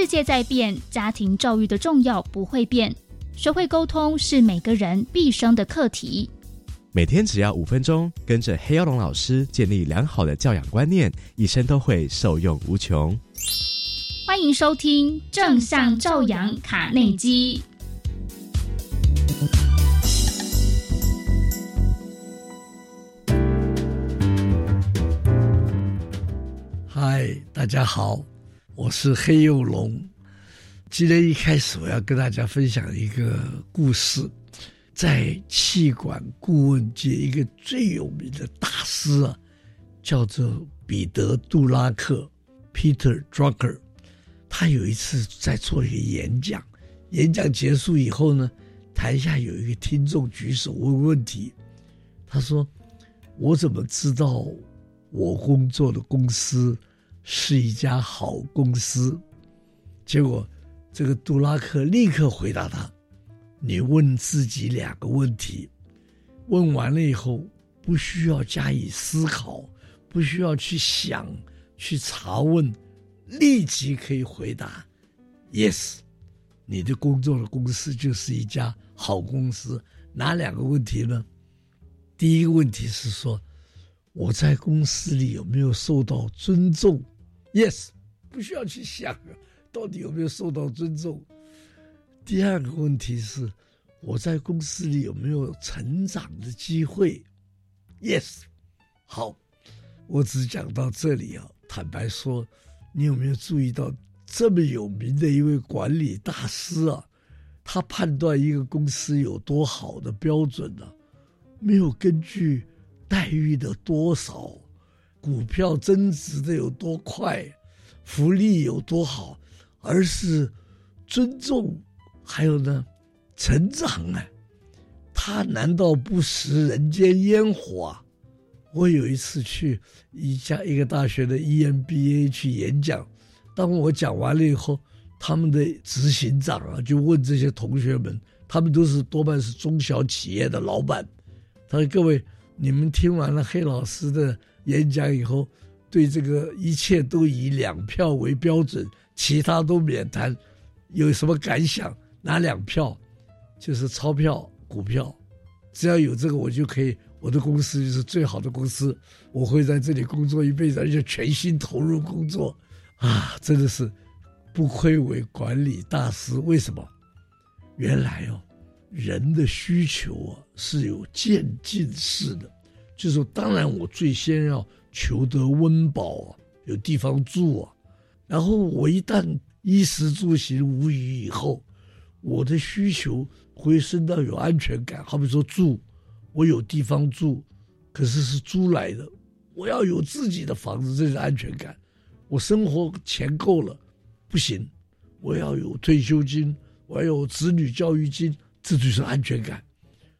世界在变，家庭教育的重要不会变。学会沟通是每个人毕生的课题。每天只要五分钟，跟着黑曜龙老师建立良好的教养观念，一生都会受用无穷。欢迎收听正向教养卡内基。嗨，大家好，我是黑曜龙。今天一开始，我要跟大家分享一个故事。在气管顾问界，一个最有名的大师啊，叫做彼得·杜拉克 （Peter Drucker）。他有一次在做一个演讲，演讲结束以后呢，台下有一个听众举手问问题。他说：“我怎么知道我工作的公司是一家好公司？”结果，这个杜拉克立刻回答他。你问自己两个问题，问完了以后不需要加以思考，不需要去想、去查问，立即可以回答 “yes”。你的工作的公司就是一家好公司。哪两个问题呢？第一个问题是说，我在公司里有没有受到尊重？Yes，不需要去想到底有没有受到尊重。第二个问题是，我在公司里有没有成长的机会？Yes，好，我只讲到这里啊。坦白说，你有没有注意到这么有名的一位管理大师啊？他判断一个公司有多好的标准呢、没有根据待遇的多少、股票增值的有多快、福利有多好，而是尊重。还有呢，成长啊，他难道不食人间烟火啊？我有一次去一家一个大学的 EMBA 去演讲，当我讲完了以后，他们的执行长啊就问这些同学们，他们都是多半是中小企业的老板，他说：“各位，你们听完了黑老师的演讲以后，对这个一切都以两票为标准，其他都免谈，有什么感想？”拿两票，就是钞票、股票，只要有这个，我就可以。我的公司就是最好的公司，我会在这里工作一辈子，而且全心投入工作，啊，真的是不愧为管理大师。为什么？原来哦，人的需求啊是有渐进式的，就是，当然我最先要求得温饱啊，有地方住啊，然后我一旦衣食住行无虞以后。我的需求回升到有安全感，好比说住，我有地方住，可是是租来的，我要有自己的房子，这是安全感。我生活钱够了，不行，我要有退休金，我要有子女教育金，这就是安全感。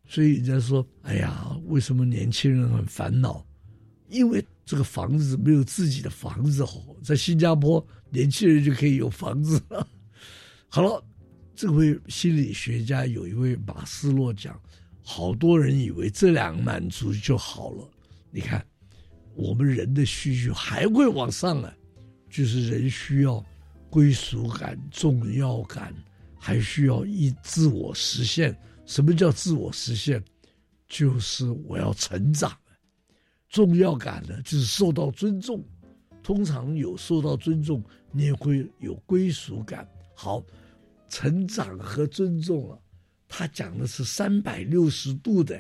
所以人家说，哎呀，为什么年轻人很烦恼？因为这个房子没有自己的房子好，在新加坡，年轻人就可以有房子了。好了。这位心理学家有一位马斯洛讲，好多人以为这两个满足就好了。你看，我们人的需求还会往上啊，就是人需要归属感、重要感，还需要一自我实现。什么叫自我实现？就是我要成长。重要感呢，就是受到尊重。通常有受到尊重，你也会有归属感。好。成长和尊重啊，他讲的是三百六十度的。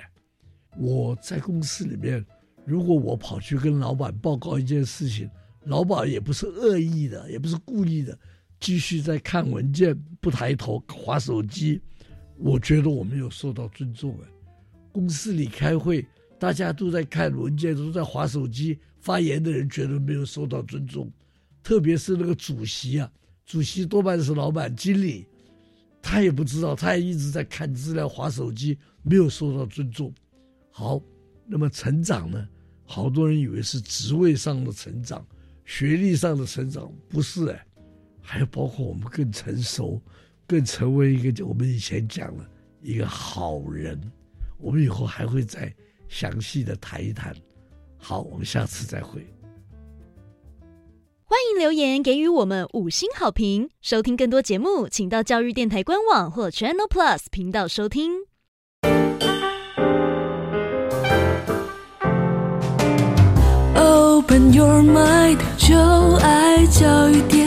我在公司里面，如果我跑去跟老板报告一件事情，老板也不是恶意的，也不是故意的，继续在看文件，不抬头划手机，我觉得我没有受到尊重啊。公司里开会，大家都在看文件，都在划手机，发言的人觉得没有受到尊重，特别是那个主席啊，主席多半是老板、经理。他也不知道，他也一直在看资料、划手机，没有受到尊重。好，那么成长呢？好多人以为是职位上的成长、学历上的成长，不是哎，还包括我们更成熟、更成为一个我们以前讲了一个好人。我们以后还会再详细的谈一谈。好，我们下次再会。欢迎留言给予我们五星好评。收听更多节目，请到教育电台官网或 Channel Plus 频道收听。Open your mind，就爱教育电